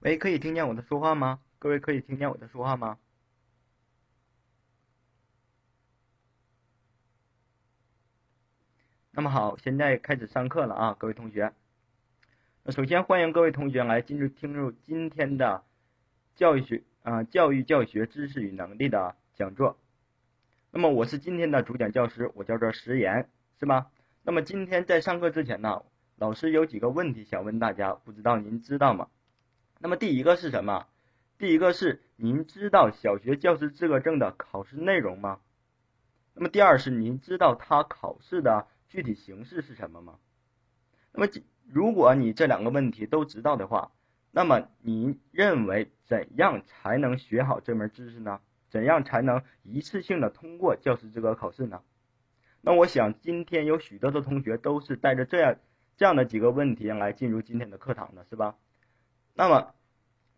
喂，可以听见我的说话吗？各位可以听见我的说话吗？那么好，现在开始上课了啊，各位同学。那首先欢迎各位同学来进入听入今天的教育学啊教育教学知识与能力的讲座。那么我是今天的主讲教师，我叫做石岩，是吧？那么今天在上课之前呢，老师有几个问题想问大家，不知道您知道吗？那么第一个是什么？第一个是您知道小学教师资格证的考试内容吗？那么第二是您知道它考试的具体形式是什么吗？那么如果你这两个问题都知道的话，那么您认为怎样才能学好这门知识呢？怎样才能一次性的通过教师资格考试呢？那我想今天有许多的同学都是带着这样这样的几个问题来进入今天的课堂的，是吧？那么，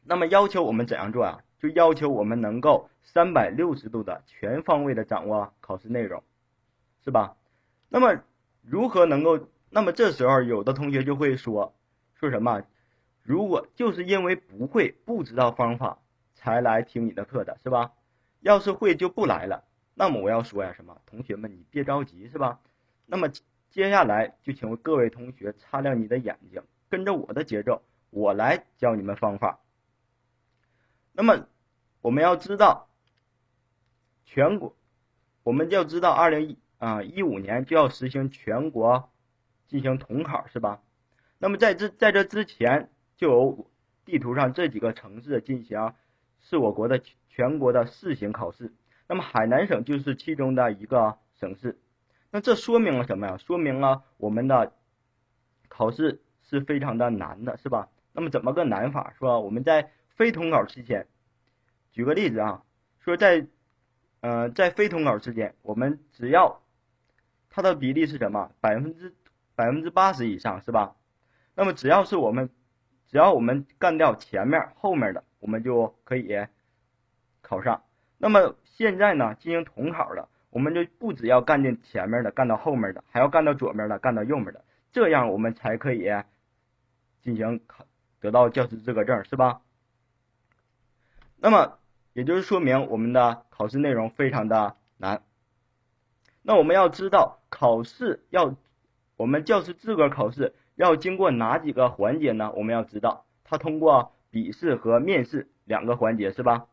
那么要求我们怎样做啊？就要求我们能够三百六十度的全方位的掌握考试内容，是吧？那么如何能够？那么这时候有的同学就会说，说什么？如果就是因为不会、不知道方法才来听你的课的，是吧？要是会就不来了。那么我要说呀，什么？同学们你别着急，是吧？那么接下来就请各位同学擦亮你的眼睛，跟着我的节奏。我来教你们方法。那么，我们要知道，全国，我们就要知道，二零一啊一五年就要实行全国进行统考，是吧？那么在这在这之前，就有地图上这几个城市进行是我国的全国的试行考试。那么海南省就是其中的一个省市。那这说明了什么呀？说明了我们的考试是非常的难的，是吧？那么怎么个难法是吧？我们在非统考期间，举个例子啊，说在，嗯，在非统考期间，我们只要它的比例是什么？百分之百分之八十以上是吧？那么只要是我们，只要我们干掉前面后面的，我们就可以考上。那么现在呢，进行统考了，我们就不只要干进前面的，干到后面的，还要干到左面的，干到右面的，这样我们才可以进行考。得到教师资格证是吧？那么也就是说明我们的考试内容非常的难。那我们要知道考试要我们教师资格考试要经过哪几个环节呢？我们要知道它通过笔试和面试两个环节是吧？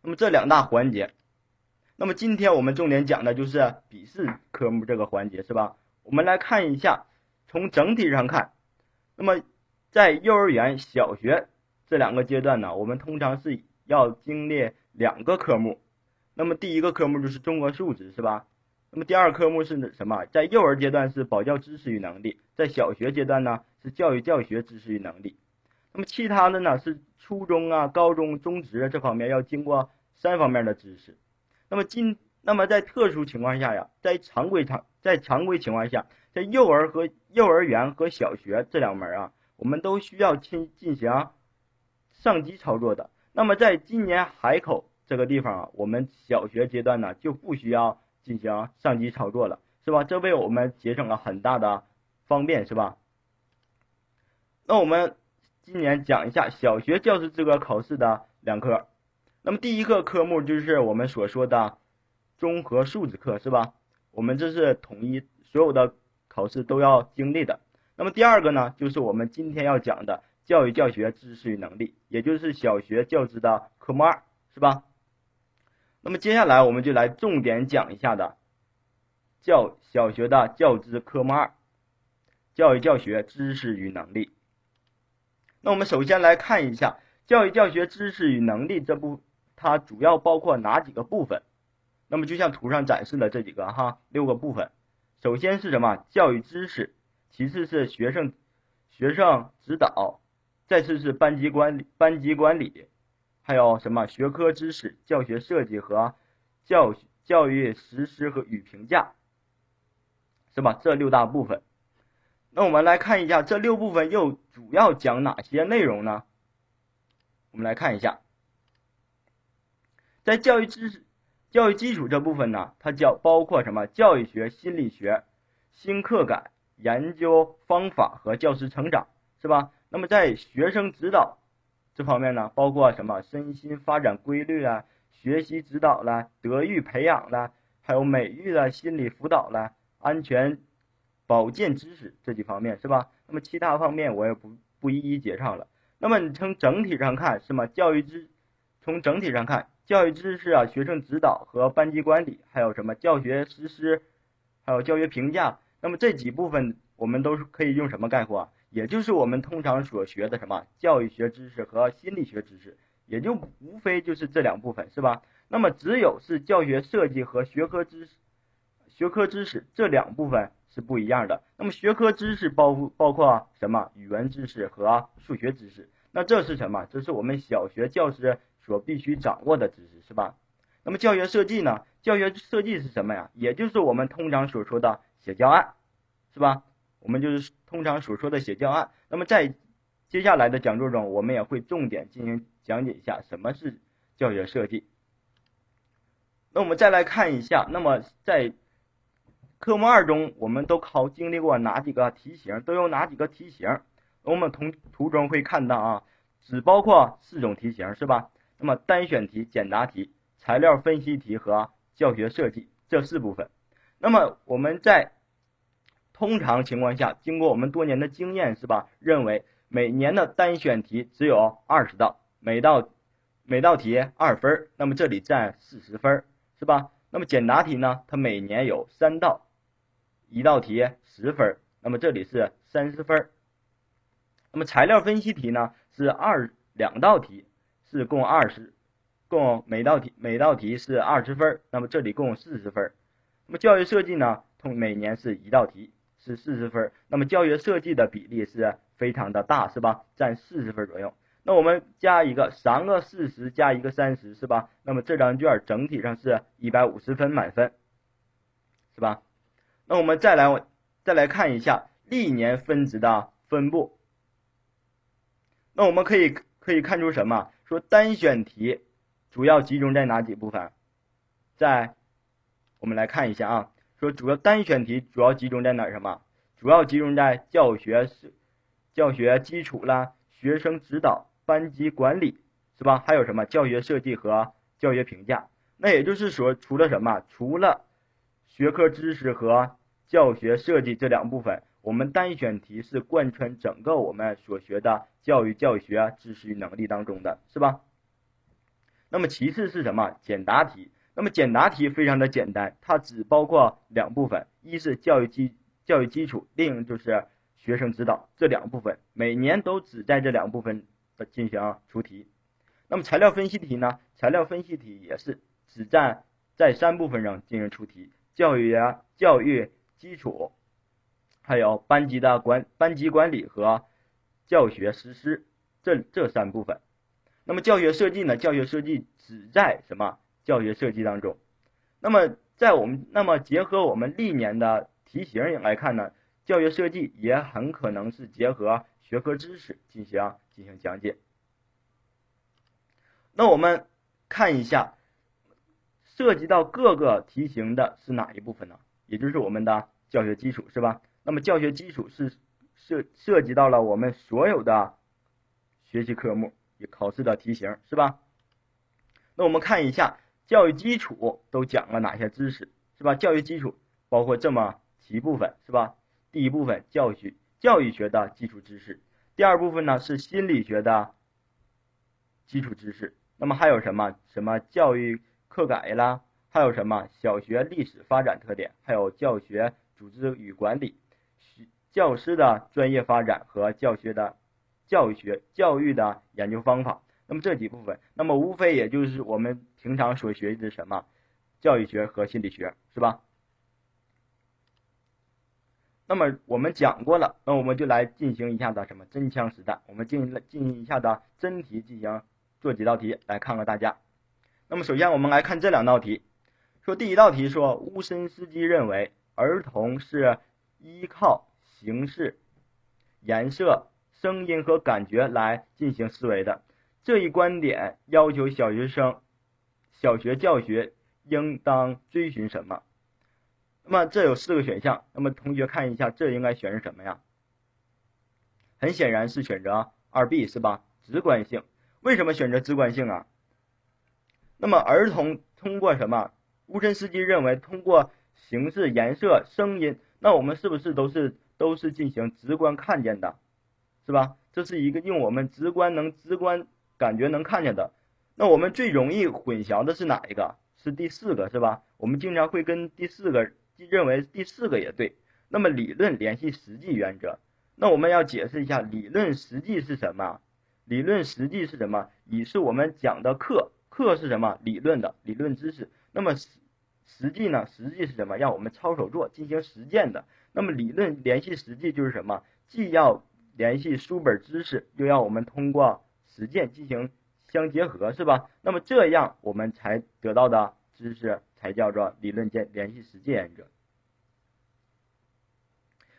那么这两大环节，那么今天我们重点讲的就是笔试科目这个环节是吧？我们来看一下，从整体上看，那么。在幼儿园、小学这两个阶段呢，我们通常是要经历两个科目。那么第一个科目就是中国数值，是吧？那么第二科目是什么？在幼儿阶段是保教知识与能力，在小学阶段呢是教育教学知识与能力。那么其他的呢是初中啊、高中、中职这方面要经过三方面的知识。那么今那么在特殊情况下呀，在常规常在常规情况下，在幼儿和幼儿园和小学这两门啊。我们都需要进进行上机操作的。那么，在今年海口这个地方啊，我们小学阶段呢就不需要进行上机操作了，是吧？这为我们节省了很大的方便，是吧？那我们今年讲一下小学教师资格考试的两科。那么第一个科目就是我们所说的综合素质课，是吧？我们这是统一所有的考试都要经历的。那么第二个呢，就是我们今天要讲的教育教学知识与能力，也就是小学教资的科目二，是吧？那么接下来我们就来重点讲一下的教小学的教资科目二，教育教学知识与能力。那我们首先来看一下教育教学知识与能力这部，它主要包括哪几个部分？那么就像图上展示的这几个哈，六个部分。首先是什么？教育知识。其次是学生学生指导，再次是班级管理班级管理，还有什么学科知识、教学设计和教教育实施和与评价，是吧？这六大部分。那我们来看一下这六部分又主要讲哪些内容呢？我们来看一下，在教育知识、教育基础这部分呢，它叫包括什么？教育学、心理学、新课改。研究方法和教师成长，是吧？那么在学生指导这方面呢，包括什么身心发展规律啊、学习指导啦、德育培养啦，还有美育啦、心理辅导啦、安全保健知识这几方面，是吧？那么其他方面我也不不一一介绍了。那么你从整体上看，是吗？教育知从整体上看，教育知识啊、学生指导和班级管理，还有什么教学实施，还有教学评价，那么这几部分我们都是可以用什么概括？也就是我们通常所学的什么教育学知识和心理学知识，也就无非就是这两部分，是吧？那么只有是教学设计和学科知识、学科知识这两部分是不一样的。那么学科知识包包括什么？语文知识和数学知识。那这是什么？这是我们小学教师所必须掌握的知识，是吧？那么教学设计呢？教学设计是什么呀？也就是我们通常所说的写教案，是吧？我们就是通常所说的写教案。那么在接下来的讲座中，我们也会重点进行讲解一下什么是教学设计。那我们再来看一下，那么在科目二中，我们都考经历过哪几个题型？都有哪几个题型？我们从图中会看到啊，只包括四种题型，是吧？那么单选题、简答题、材料分析题和教学设计这四部分。那么我们在通常情况下，经过我们多年的经验，是吧？认为每年的单选题只有二十道，每道每道题二分，那么这里占四十分，是吧？那么简答题呢？它每年有三道，一道题十分，那么这里是三十分。那么材料分析题呢？是二两道题，是共二十，共每道题每道题是二十分，那么这里共四十分。那么教育设计呢？通每年是一道题。是四十分，那么教学设计的比例是非常的大，是吧？占四十分左右。那我们加一个三个四十加一个三十，是吧？那么这张卷整体上是一百五十分满分，是吧？那我们再来再来看一下历年分值的分布。那我们可以可以看出什么？说单选题主要集中在哪几部分？在我们来看一下啊。说主要单选题主要集中在哪？什么？主要集中在教学是教学基础啦、学生指导、班级管理，是吧？还有什么教学设计和教学评价？那也就是说，除了什么？除了学科知识和教学设计这两部分，我们单选题是贯穿整个我们所学的教育教学知识与能力当中的，是吧？那么其次是什么？简答题。那么简答题非常的简单，它只包括两部分，一是教育基教育基础，另一就是学生指导这两部分，每年都只在这两部分的进行出题。那么材料分析题呢？材料分析题也是只占在三部分上进行出题，教育啊教育基础，还有班级的管班级管理和教学实施这这三部分。那么教学设计呢？教学设计只在什么？教学设计当中，那么在我们那么结合我们历年的题型来看呢，教学设计也很可能是结合学科知识进行进行讲解。那我们看一下，涉及到各个题型的是哪一部分呢？也就是我们的教学基础是吧？那么教学基础是涉涉及到了我们所有的学习科目与考试的题型是吧？那我们看一下。教育基础都讲了哪些知识，是吧？教育基础包括这么几部分，是吧？第一部分教育教育学的基础知识，第二部分呢是心理学的基础知识。那么还有什么？什么教育课改啦？还有什么小学历史发展特点？还有教学组织与管理，学教师的专业发展和教学的教育学教育的研究方法。那么这几部分，那么无非也就是我们平常所学习的什么教育学和心理学，是吧？那么我们讲过了，那我们就来进行一下子什么真枪实弹，我们进进行一下的真题进行做几道题来看看大家。那么首先我们来看这两道题，说第一道题说乌申斯基认为儿童是依靠形式、颜色、声音和感觉来进行思维的。这一观点要求小学生小学教学应当追寻什么？那么这有四个选项，那么同学看一下，这应该选是什么呀？很显然是选择二 B 是吧？直观性。为什么选择直观性啊？那么儿童通过什么？乌申斯基认为通过形式、颜色、声音，那我们是不是都是都是进行直观看见的，是吧？这是一个用我们直观能直观感觉能看见的。那我们最容易混淆的是哪一个？是第四个是吧？我们经常会跟第四个认为第四个也对。那么理论联系实际原则，那我们要解释一下理论实际是什么？理论实际是什么？以是我们讲的课，课是什么？理论的理论知识。那么实实际呢？实际是什么？让我们操手做，进行实践的。那么理论联系实际就是什么？既要联系书本知识，又要我们通过实践进行。相结合是吧？那么这样我们才得到的知识才叫做理论间联系实际原则。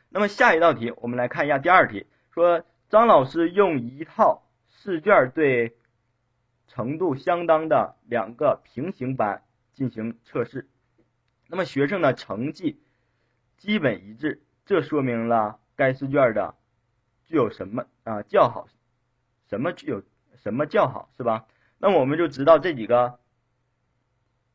那么下一道题，我们来看一下第二题，说张老师用一套试卷对程度相当的两个平行班进行测试，那么学生的成绩基本一致，这说明了该试卷的具有什么啊较好？什么具有？什么叫好是吧？那么我们就知道这几个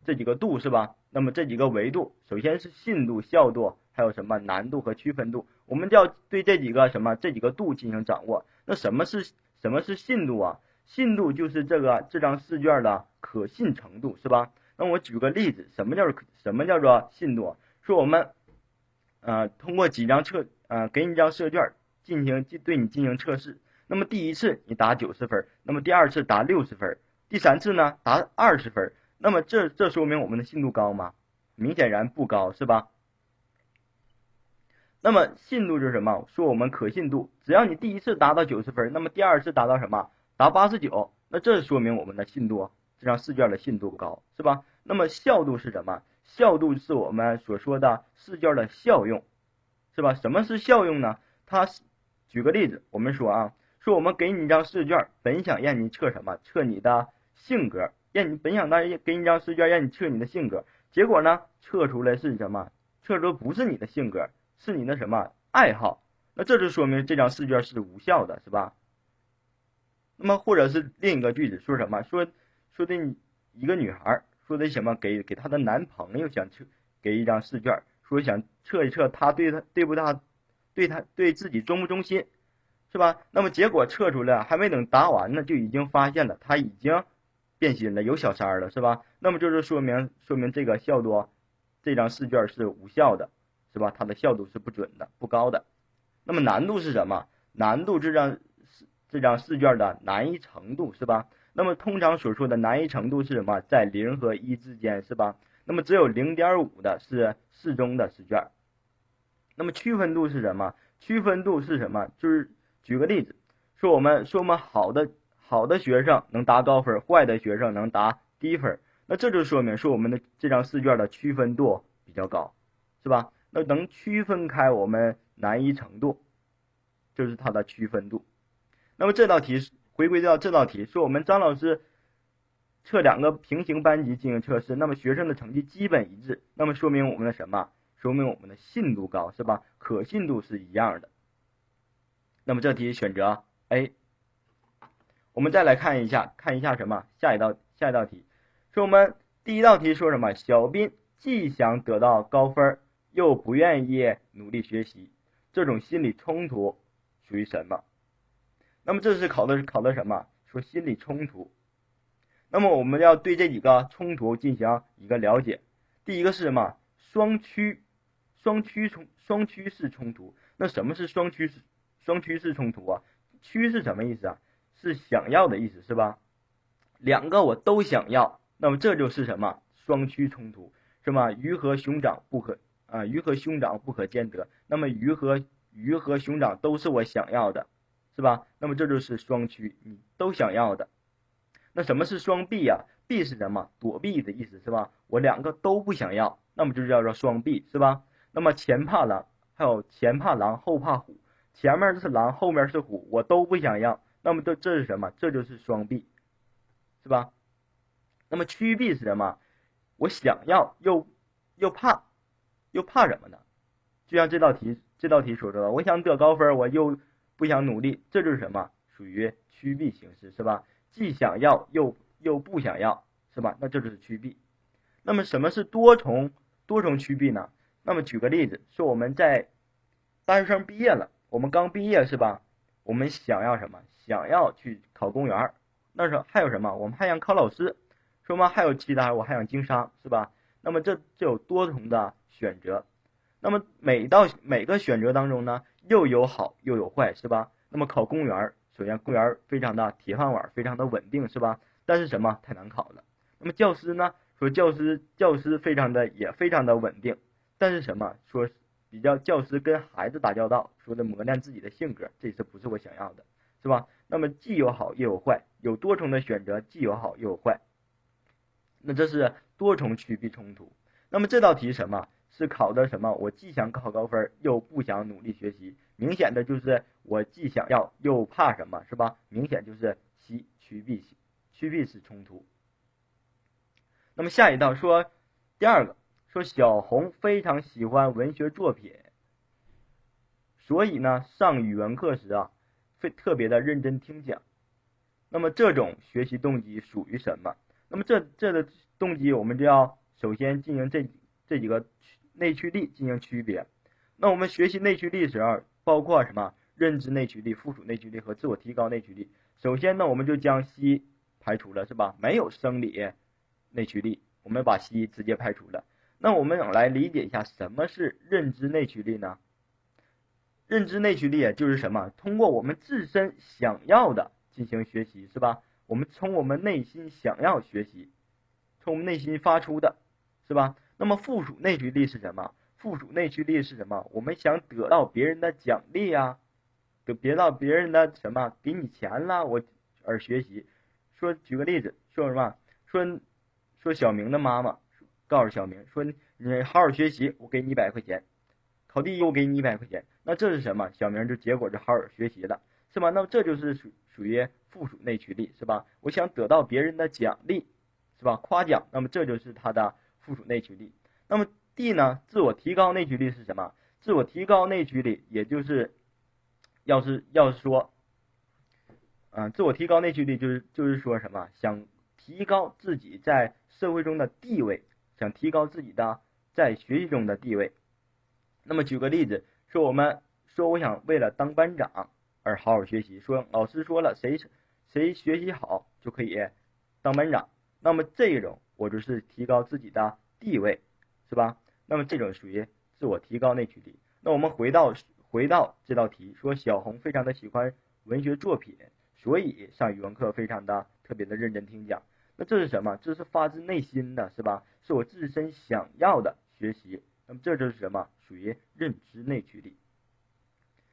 这几个度是吧？那么这几个维度，首先是信度、效度，还有什么难度和区分度，我们就要对这几个什么这几个度进行掌握。那什么是什么是信度啊？信度就是这个这张试卷的可信程度是吧？那我举个例子，什么叫什么叫做信度？说我们呃通过几张测呃给你一张试卷进行对你进行测试。那么第一次你打九十分，那么第二次打六十分，第三次呢打二十分，那么这这说明我们的信度高吗？明显然不高，是吧？那么信度就是什么？说我们可信度，只要你第一次达到九十分，那么第二次达到什么？达八十九，那这说明我们的信度，这张试卷的信度高，是吧？那么效度是什么？效度是我们所说的试卷的效用，是吧？什么是效用呢？它举个例子，我们说啊。说我们给你一张试卷，本想让你测什么？测你的性格。让你本想当给你一张试卷，让你测你的性格。结果呢，测出来是什么？测出不是你的性格，是你的什么爱好？那这就说明这张试卷是无效的，是吧？那么或者是另一个句子，说什么？说说的你一个女孩说的什么？给给她的男朋友想测给一张试卷，说想测一测他对他对不他对她对自己忠不忠心。是吧？那么结果测出来，还没等答完呢，就已经发现了他已经变心了，有小三了，是吧？那么就是说明说明这个效度，这张试卷是无效的，是吧？它的效度是不准的，不高的。那么难度是什么？难度这张这张试卷的难易程度是吧？那么通常所说的难易程度是什么？在零和一之间是吧？那么只有零点五的是适中的试卷。那么区分度是什么？区分度是什么？就是。举个例子，说我们说我们好的好的学生能答高分，坏的学生能答低分，那这就说明说我们的这张试卷的区分度比较高，是吧？那能区分开我们难易程度，就是它的区分度。那么这道题回归到这道题，说我们张老师测两个平行班级进行测试，那么学生的成绩基本一致，那么说明我们的什么？说明我们的信度高，是吧？可信度是一样的。那么这题选择 A。我们再来看一下，看一下什么？下一道下一道题，说我们第一道题说什么？小斌既想得到高分，又不愿意努力学习，这种心理冲突属于什么？那么这是考的考的什么？说心理冲突。那么我们要对这几个冲突进行一个了解。第一个是什么？双趋双趋冲双趋势冲突。那什么是双趋势？双趋势冲突啊，趋是什么意思啊？是想要的意思是吧？两个我都想要，那么这就是什么双趋冲突是吗？鱼和熊掌不可啊，鱼和熊掌不可兼得。那么鱼和鱼和熊掌都是我想要的，是吧？那么这就是双趋，你都想要的。那什么是双避呀？避是什么？躲避的意思是吧？我两个都不想要，那么就叫做双避是吧？那么前怕狼，还有前怕狼后怕虎。前面是狼，后面是虎，我都不想要。那么这这是什么？这就是双臂，是吧？那么趋避是什么？我想要又又怕，又怕什么呢？就像这道题，这道题所说的，我想得高分，我又不想努力，这就是什么？属于趋避形式，是吧？既想要又又不想要，是吧？那这就是趋避。那么什么是多重多重趋避呢？那么举个例子，说我们在大学生毕业了，我们刚毕业是吧？我们想要什么？想要去考公务员。那时候还有什么？我们还想考老师，说吗？还有其他，我还想经商，是吧？那么这就有多重的选择。那么每到每个选择当中呢，又有好又有坏，是吧？那么考公务员，首先公务员非常的铁饭碗，非常的稳定，是吧？但是什么太难考了。那么教师呢？说教师教师非常的也非常的稳定，但是什么？说比较教师跟孩子打交道，说的磨练自己的性格，这是不是我想要的，是吧？那么既有好又有坏，有多重的选择，既有好又有坏。那这是多重趋避冲突。那么这道题什么是考的什么？我既想考高分，又不想努力学习，明显的就是我既想要又怕什么，是吧？明显就是 C 趋避趋避式冲突。那么下一道说第二个说小红非常喜欢文学作品，所以呢上语文课时啊，会特别的认真听讲。那么这种学习动机属于什么？那么这这个动机我们就要首先进行这这几个内驱力进行区别。那我们学习内驱力时候，包括什么？认知内驱力、附属内驱力和自我提高内驱力。首先呢，我们就将 C 排除了，是吧？没有生理内驱力，我们把 C 直接排除了。那我们来理解一下什么是认知内驱力呢？认知内驱力就是什么？通过我们自身想要的进行学习，是吧？我们从我们内心想要学习，从我们内心发出的，是吧？那么附属内驱力是什么？附属内驱力是什么？我们想得到别人的奖励呀。就别到别人的什么给你钱了，我而学习。说举个例子，说什么？说说小明的妈妈告诉小明说：“你好好学习，我给你一百块钱，考第一我给你一百块钱。”那这是什么？小明就结果就好好学习了，是吧？那这就是属属于附属内驱力，是吧？我想得到别人的奖励，是吧？夸奖，那么这就是他的附属内驱力。那么 D 呢？自我提高内驱力是什么？自我提高内驱力，也就是。要是要是说，嗯，自我提高内驱力就是就是说什么，想提高自己在社会中的地位，想提高自己的在学习中的地位。那么举个例子，说我们说我想为了当班长而好好学习，说老师说了谁谁学习好就可以当班长，那么这种我就是提高自己的地位，是吧？那么这种属于自我提高内驱力。那我们回到。回到这道题，说小红非常的喜欢文学作品，所以上语文课非常的特别的认真听讲。那这是什么？这是发自内心的，是吧？是我自身想要的学习。那么这就是什么？属于认知内驱力。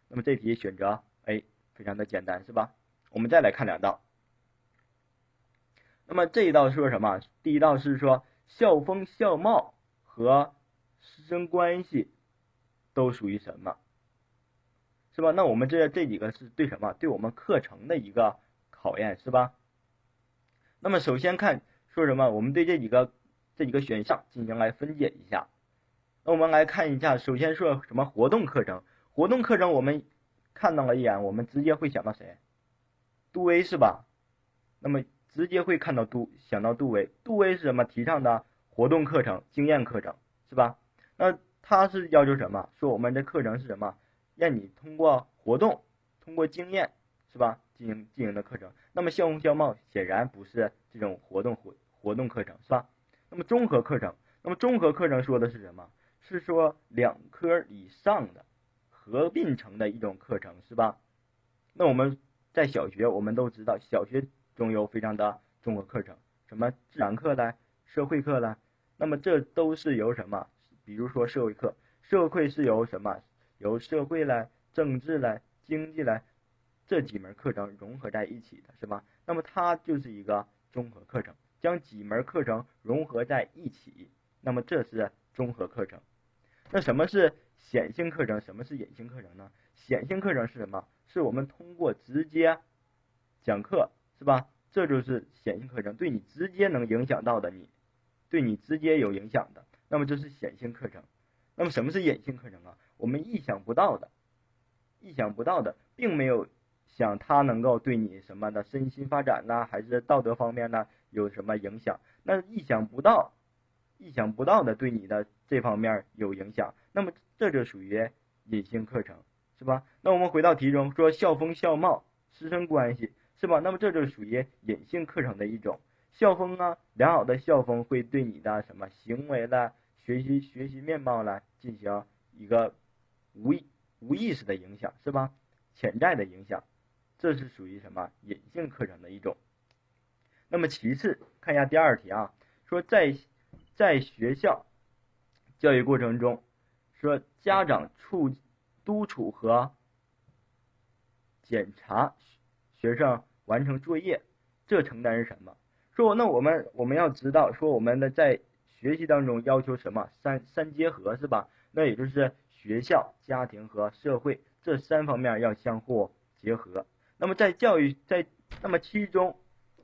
那么这题选择 A，非常的简单，是吧？我们再来看两道。那么这一道说什么？第一道是说校风校貌和师生关系都属于什么？是吧？那我们这这几个是对什么？对我们课程的一个考验，是吧？那么首先看说什么？我们对这几个这几个选项进行来分解一下。那我们来看一下，首先说什么活动课程？活动课程我们看到了一眼，我们直接会想到谁？杜威是吧？那么直接会看到杜想到杜威。杜威是什么？提倡的活动课程、经验课程，是吧？那他是要求什么？说我们的课程是什么？让你通过活动，通过经验，是吧？进行进行的课程。那么校风校貌显然不是这种活动活活动课程，是吧？那么综合课程，那么综合课程说的是什么？是说两科以上的合并成的一种课程，是吧？那我们在小学我们都知道，小学中有非常的综合课程，什么自然课啦、社会课啦。那么这都是由什么？比如说社会课，社会是由什么？由社会来、政治来、经济来这几门课程融合在一起的是吧？那么它就是一个综合课程，将几门课程融合在一起，那么这是综合课程。那什么是显性课程？什么是隐性课程呢？显性课程是什么？是我们通过直接讲课是吧？这就是显性课程，对你直接能影响到的，你对你直接有影响的，那么这是显性课程。那么什么是隐性课程啊？我们意想不到的，意想不到的，并没有想他能够对你什么的身心发展呢，还是道德方面呢有什么影响？那意想不到，意想不到的对你的这方面有影响，那么这就属于隐性课程，是吧？那我们回到题中说校风校貌师生关系，是吧？那么这就属于隐性课程的一种校风啊，良好的校风会对你的什么行为的学习学习面貌呢进行一个无意。无意识的影响是吧？潜在的影响，这是属于什么隐性课程的一种。那么其次看一下第二题啊，说在在学校教育过程中，说家长处督促和检查学生完成作业，这承担是什么？说那我们我们要知道说我们的在学习当中要求什么三三结合是吧？那也就是。学校、家庭和社会这三方面要相互结合。那么在教育在那么其中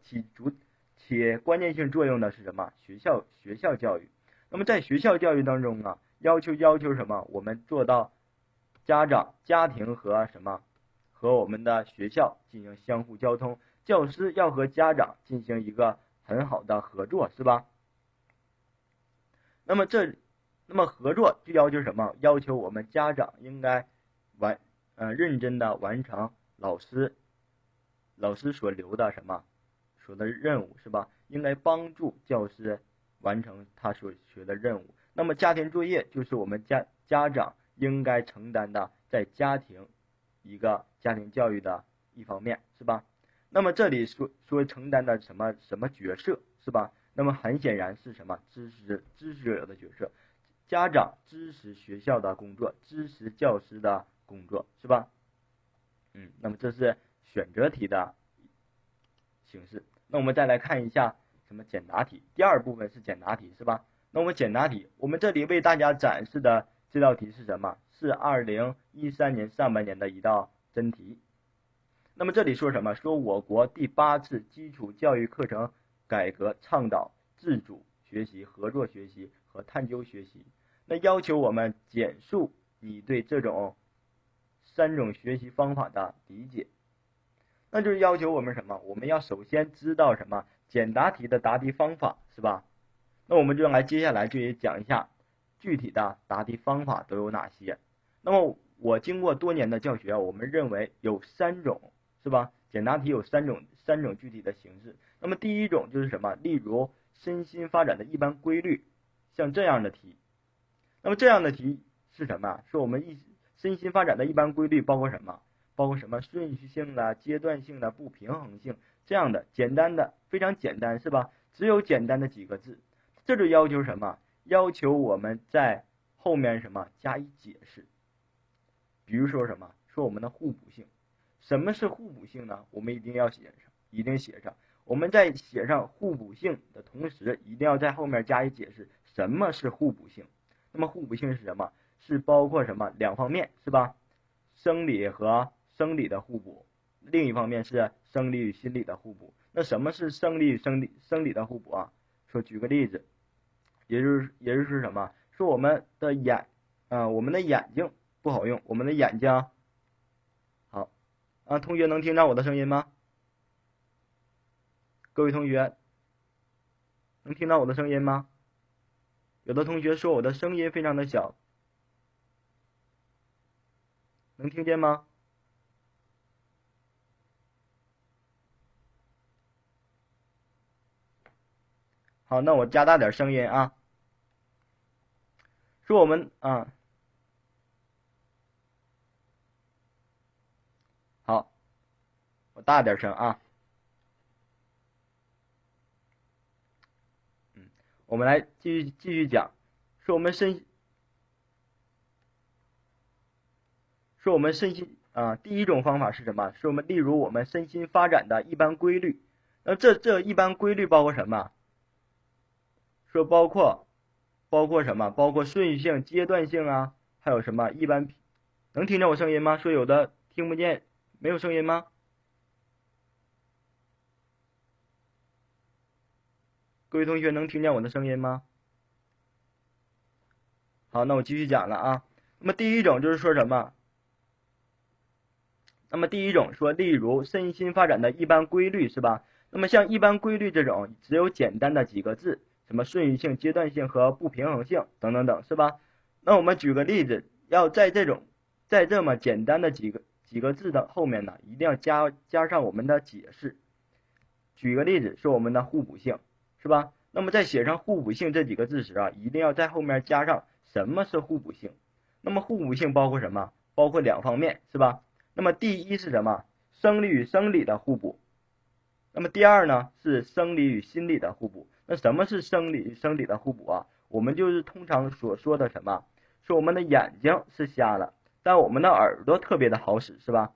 起主起关键性作用的是什么？学校学校教育。那么在学校教育当中啊，要求要求什么？我们做到家长、家庭和什么和我们的学校进行相互交通。教师要和家长进行一个很好的合作，是吧？那么这。那么合作就要求什么？要求我们家长应该完，呃，认真的完成老师老师所留的什么所的任务是吧？应该帮助教师完成他所学的任务。那么家庭作业就是我们家家长应该承担的在家庭一个家庭教育的一方面是吧？那么这里说说承担的什么什么角色是吧？那么很显然是什么支持支持者的角色。家长支持学校的工作，支持教师的工作，是吧？嗯，那么这是选择题的形式。那我们再来看一下什么简答题。第二部分是简答题，是吧？那我们简答题，我们这里为大家展示的这道题是什么？是二零一三年上半年的一道真题。那么这里说什么？说我国第八次基础教育课程改革倡导自主学习、合作学习和探究学习。那要求我们简述你对这种三种学习方法的理解，那就是要求我们什么？我们要首先知道什么简答题的答题方法，是吧？那我们就来接下来就也讲一下具体的答题方法都有哪些。那么我经过多年的教学，我们认为有三种，是吧？简答题有三种三种具体的形式。那么第一种就是什么？例如身心发展的一般规律，像这样的题。那么这样的题是什么？是我们一身心发展的一般规律包括什么？包括什么顺序性的、阶段性的、不平衡性这样的简单的非常简单是吧？只有简单的几个字，这就要求什么？要求我们在后面什么加以解释？比如说什么？说我们的互补性，什么是互补性呢？我们一定要写上，一定写上。我们在写上互补性的同时，一定要在后面加以解释，什么是互补性？那么互补性是什么？是包括什么两方面是吧？生理和生理的互补，另一方面是生理与心理的互补。那什么是生理与生理生理的互补啊？说举个例子，也就是也就是什么？说我们的眼啊，我们的眼睛不好用，我们的眼睛好啊。同学能听到我的声音吗？各位同学能听到我的声音吗？有的同学说我的声音非常的小，能听见吗？好，那我加大点声音啊。说我们啊，好，我大点声啊。嗯我们来继续继续讲，说我们身，说我们身心啊，第一种方法是什么？是我们例如我们身心发展的一般规律。那这这一般规律包括什么？说包括包括什么？包括顺序性、阶段性啊，还有什么一般？能听见我声音吗？说有的听不见，没有声音吗？各位同学能听见我的声音吗？好，那我继续讲了啊。那么第一种就是说什么？那么第一种说，例如身心发展的一般规律，是吧？那么像一般规律这种，只有简单的几个字，什么顺序性、阶段性和不平衡性等等等，是吧？那我们举个例子，要在这种在这么简单的几个几个字的后面呢，一定要加加上我们的解释。举个例子，是我们的互补性，是吧？那么在写上互补性这几个字时啊，一定要在后面加上什么是互补性。那么互补性包括什么？包括两方面，是吧？那么第一是什么？生理与生理的互补。那么第二呢，是生理与心理的互补。那什么是生理生理的互补啊？我们就是通常所说的什么？说我们的眼睛是瞎了，但我们的耳朵特别的好使，是吧？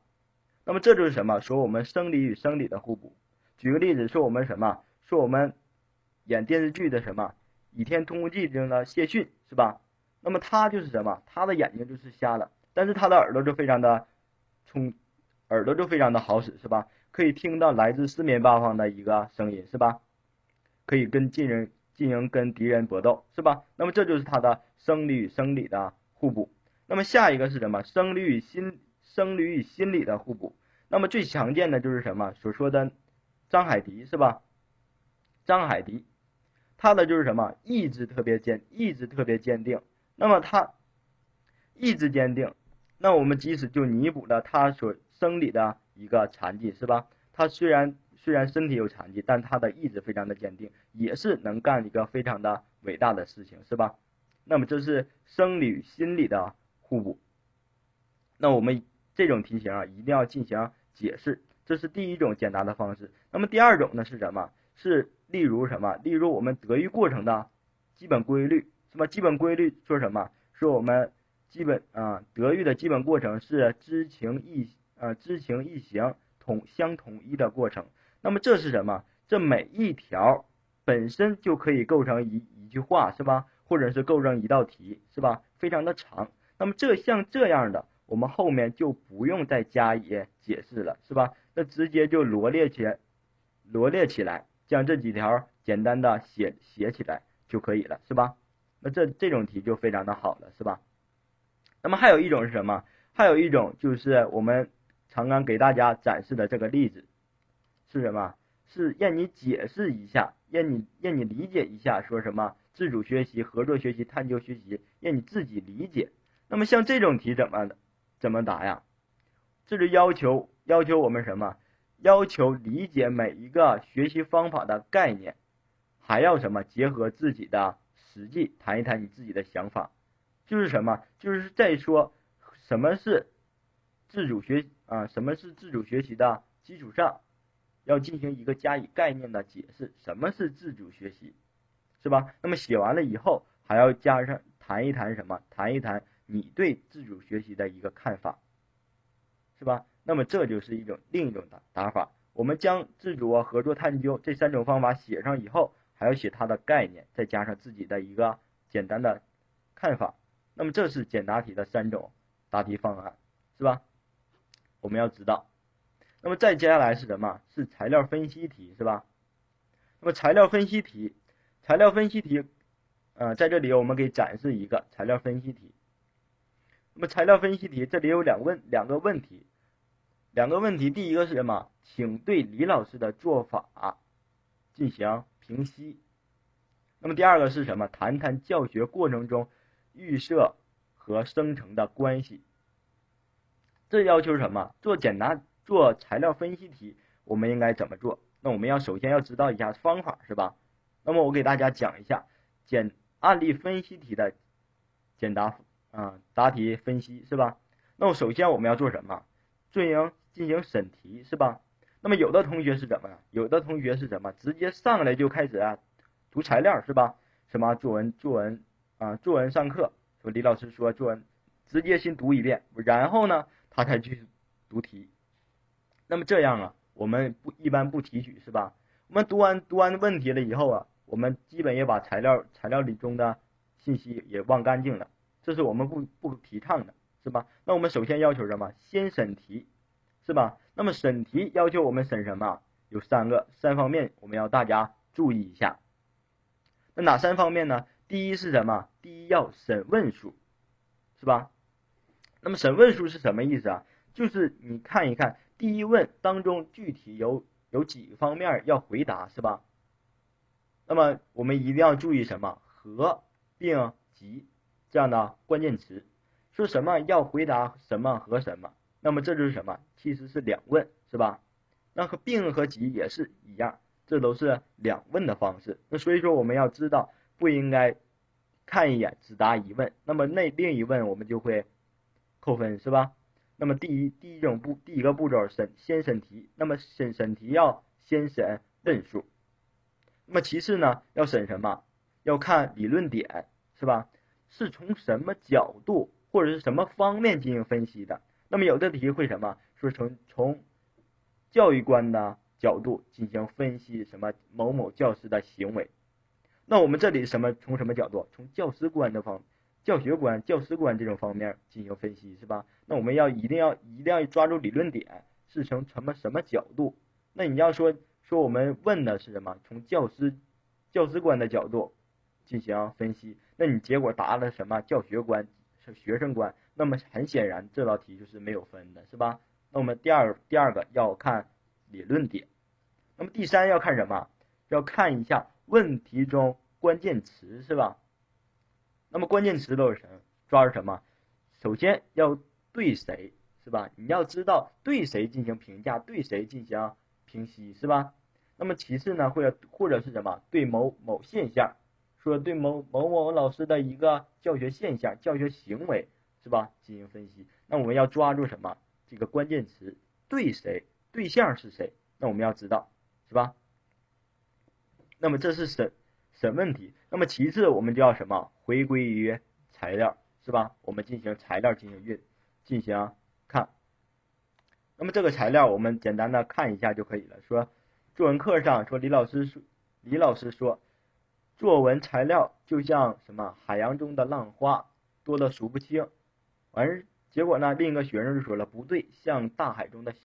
那么这就是什么？说我们生理与生理的互补。举个例子，说我们什么？说我们演电视剧的什么《倚天屠龙记》中的谢逊，是吧？那么他就是什么？他的眼睛就是瞎了，但是他的耳朵就非常的聪，耳朵就非常的好使，是吧？可以听到来自四面八方的一个声音，是吧？可以跟近人进行跟敌人搏斗，是吧？那么这就是他的生理与生理的互补。那么下一个是什么？生理与心生理与心理的互补。那么最常见的就是什么？所说的张海迪，是吧？张海迪，他的就是什么？意志特别坚，意志特别坚定。那么他意志坚定，那我们即使就弥补了他所生理的。一个残疾是吧？他虽然虽然身体有残疾，但他的意志非常的坚定，也是能干一个非常的伟大的事情是吧？那么这是生理与心理的互补。那我们这种题型啊，一定要进行解释，这是第一种简答的方式。那么第二种呢是什么？是例如什么？例如我们德育过程的基本规律是吧？基本规律说什么？说我们基本啊德育的基本过程是知情意。呃，知情意行统相统一的过程，那么这是什么？这每一条本身就可以构成一一句话，是吧？或者是构成一道题，是吧？非常的长。那么这像这样的，我们后面就不用再加以解释了，是吧？那直接就罗列起来，罗列起来，将这几条简单的写写起来就可以了，是吧？那这这种题就非常的好了，是吧？那么还有一种是什么？还有一种就是我们。常常给大家展示的这个例子是什么？是让你解释一下，让你让你理解一下，说什么自主学习、合作学习、探究学习，让你自己理解。那么像这种题怎么怎么答呀？这就要求要求我们什么？要求理解每一个学习方法的概念，还要什么？结合自己的实际，谈一谈你自己的想法。就是什么？就是在说什么是自主学。啊，什么是自主学习的基础上，要进行一个加以概念的解释。什么是自主学习，是吧？那么写完了以后，还要加上谈一谈什么？谈一谈你对自主学习的一个看法，是吧？那么这就是一种另一种打打法。我们将自主啊、合作、探究这三种方法写上以后，还要写它的概念，再加上自己的一个简单的看法。那么这是简答题的三种答题方案，是吧？我们要知道，那么再接下来是什么？是材料分析题，是吧？那么材料分析题，材料分析题，呃，在这里我们给展示一个材料分析题。那么材料分析题这里有两个问两个问题，两个问题，第一个是什么？请对李老师的做法进行评析。那么第二个是什么？谈谈教学过程中预设和生成的关系。这要求什么？做简答、做材料分析题，我们应该怎么做？那我们要首先要知道一下方法，是吧？那么我给大家讲一下简案例分析题的简答啊答题分析，是吧？那么首先我们要做什么？进行进行审题，是吧？那么有的同学是怎么？有的同学是什么？直接上来就开始啊读材料，是吧？什么作文作文啊作文上课，说李老师说作文直接先读一遍，然后呢？他才去读题，那么这样啊，我们不一般不提取是吧？我们读完读完问题了以后啊，我们基本也把材料材料里中的信息也忘干净了，这是我们不不提倡的，是吧？那我们首先要求什么？先审题，是吧？那么审题要求我们审什么？有三个三方面，我们要大家注意一下。那哪三方面呢？第一是什么？第一要审问数，是吧？那么审问数是什么意思啊？就是你看一看第一问当中具体有有几方面要回答是吧？那么我们一定要注意什么和并及这样的关键词，说什么要回答什么和什么，那么这就是什么？其实是两问是吧？那和并和及也是一样，这都是两问的方式。那所以说我们要知道不应该看一眼只答一问，那么那另一问我们就会扣分是吧？那么第一第一种步第一个步骤审先审题，那么审审题要先审论述，那么其次呢要审什么？要看理论点是吧？是从什么角度或者是什么方面进行分析的？那么有的题会什么？说从从教育观的角度进行分析什么某某教师的行为？那我们这里什么从什么角度？从教师观的方。教学观、教师观这种方面进行分析是吧？那我们要一定要一定要抓住理论点，是从什么什么角度？那你要说说我们问的是什么？从教师教师观的角度进行分析，那你结果答了什么？教学观是学生观，那么很显然这道题就是没有分的是吧？那我们第二第二个要看理论点，那么第三要看什么？要看一下问题中关键词是吧？那么关键词都是什么？抓住什么？首先要对谁是吧？你要知道对谁进行评价，对谁进行评析是吧？那么其次呢，或者或者是什么？对某某现象，说对某某某老师的一个教学现象、教学行为是吧？进行分析。那我们要抓住什么？这个关键词对谁？对象是谁？那我们要知道是吧？那么这是审审问题。那么其次我们就要什么？回归于材料是吧？我们进行材料进行运进行看。那么这个材料我们简单的看一下就可以了。说作文课上说李老师说李老师说作文材料就像什么海洋中的浪花多的数不清。完结果呢另一个学生就说了不对，像大海中的。